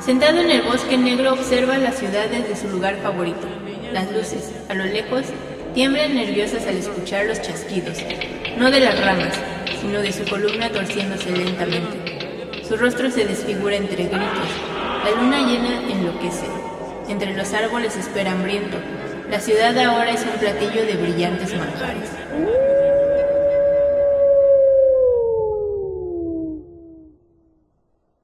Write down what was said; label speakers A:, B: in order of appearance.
A: Sentado en el bosque negro observa la ciudad desde su lugar favorito. Las luces, a lo lejos, tiemblan nerviosas al escuchar los chasquidos, no de las ramas, sino de su columna torciéndose lentamente. Su rostro se desfigura entre gritos. La luna llena enloquece. Entre los árboles espera hambriento. La ciudad ahora es un platillo de brillantes manjares.